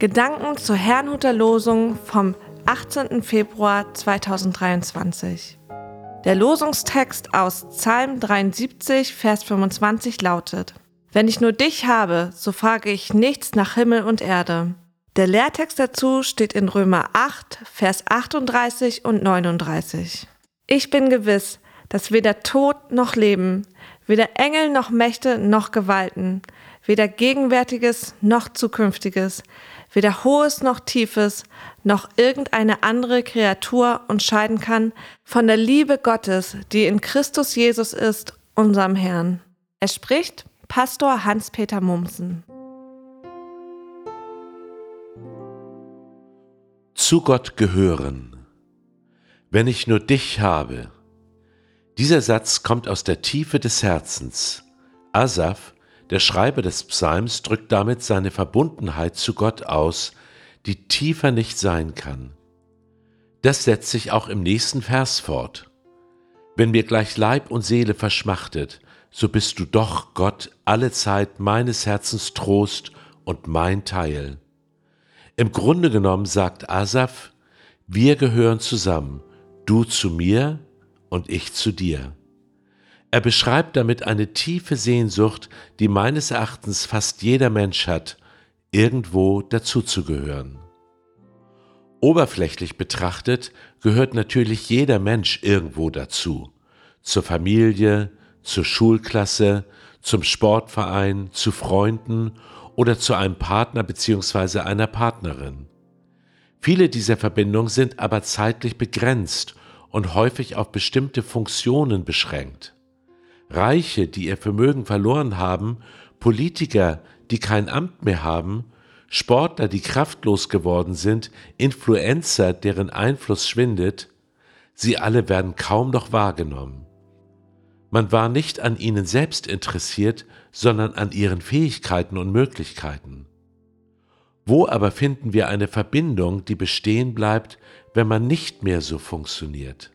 Gedanken zur Herrnhuter Losung vom 18. Februar 2023. Der Losungstext aus Psalm 73, Vers 25 lautet: Wenn ich nur dich habe, so frage ich nichts nach Himmel und Erde. Der Lehrtext dazu steht in Römer 8, Vers 38 und 39. Ich bin gewiss, dass weder Tod noch Leben, weder Engel noch Mächte noch Gewalten, weder Gegenwärtiges noch Zukünftiges, weder Hohes noch Tiefes, noch irgendeine andere Kreatur uns scheiden kann von der Liebe Gottes, die in Christus Jesus ist, unserem Herrn. Es spricht Pastor Hans-Peter Mumsen. Zu Gott gehören. Wenn ich nur dich habe. Dieser Satz kommt aus der Tiefe des Herzens. Asaf, der Schreiber des Psalms drückt damit seine Verbundenheit zu Gott aus, die tiefer nicht sein kann. Das setzt sich auch im nächsten Vers fort. Wenn mir gleich Leib und Seele verschmachtet, so bist du doch, Gott, alle Zeit meines Herzens Trost und mein Teil. Im Grunde genommen sagt Asaf, wir gehören zusammen, du zu mir und ich zu dir. Er beschreibt damit eine tiefe Sehnsucht, die meines Erachtens fast jeder Mensch hat, irgendwo dazuzugehören. Oberflächlich betrachtet gehört natürlich jeder Mensch irgendwo dazu. Zur Familie, zur Schulklasse, zum Sportverein, zu Freunden oder zu einem Partner bzw. einer Partnerin. Viele dieser Verbindungen sind aber zeitlich begrenzt und häufig auf bestimmte Funktionen beschränkt. Reiche, die ihr Vermögen verloren haben, Politiker, die kein Amt mehr haben, Sportler, die kraftlos geworden sind, Influencer, deren Einfluss schwindet, sie alle werden kaum noch wahrgenommen. Man war nicht an ihnen selbst interessiert, sondern an ihren Fähigkeiten und Möglichkeiten. Wo aber finden wir eine Verbindung, die bestehen bleibt, wenn man nicht mehr so funktioniert?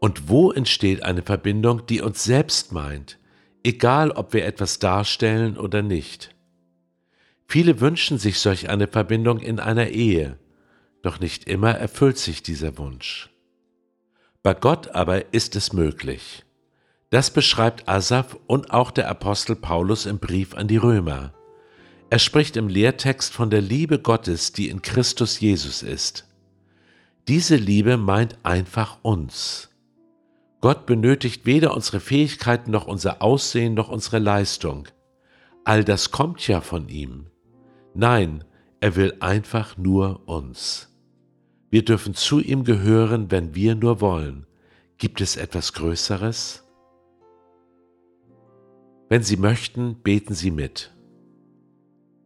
Und wo entsteht eine Verbindung, die uns selbst meint, egal ob wir etwas darstellen oder nicht? Viele wünschen sich solch eine Verbindung in einer Ehe, doch nicht immer erfüllt sich dieser Wunsch. Bei Gott aber ist es möglich. Das beschreibt Asaf und auch der Apostel Paulus im Brief an die Römer. Er spricht im Lehrtext von der Liebe Gottes, die in Christus Jesus ist. Diese Liebe meint einfach uns. Gott benötigt weder unsere Fähigkeiten noch unser Aussehen noch unsere Leistung. All das kommt ja von ihm. Nein, er will einfach nur uns. Wir dürfen zu ihm gehören, wenn wir nur wollen. Gibt es etwas Größeres? Wenn Sie möchten, beten Sie mit.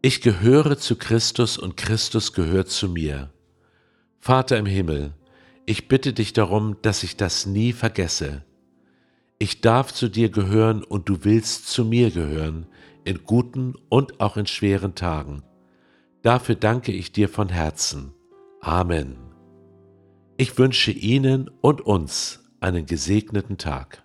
Ich gehöre zu Christus und Christus gehört zu mir. Vater im Himmel, ich bitte dich darum, dass ich das nie vergesse. Ich darf zu dir gehören und du willst zu mir gehören, in guten und auch in schweren Tagen. Dafür danke ich dir von Herzen. Amen. Ich wünsche Ihnen und uns einen gesegneten Tag.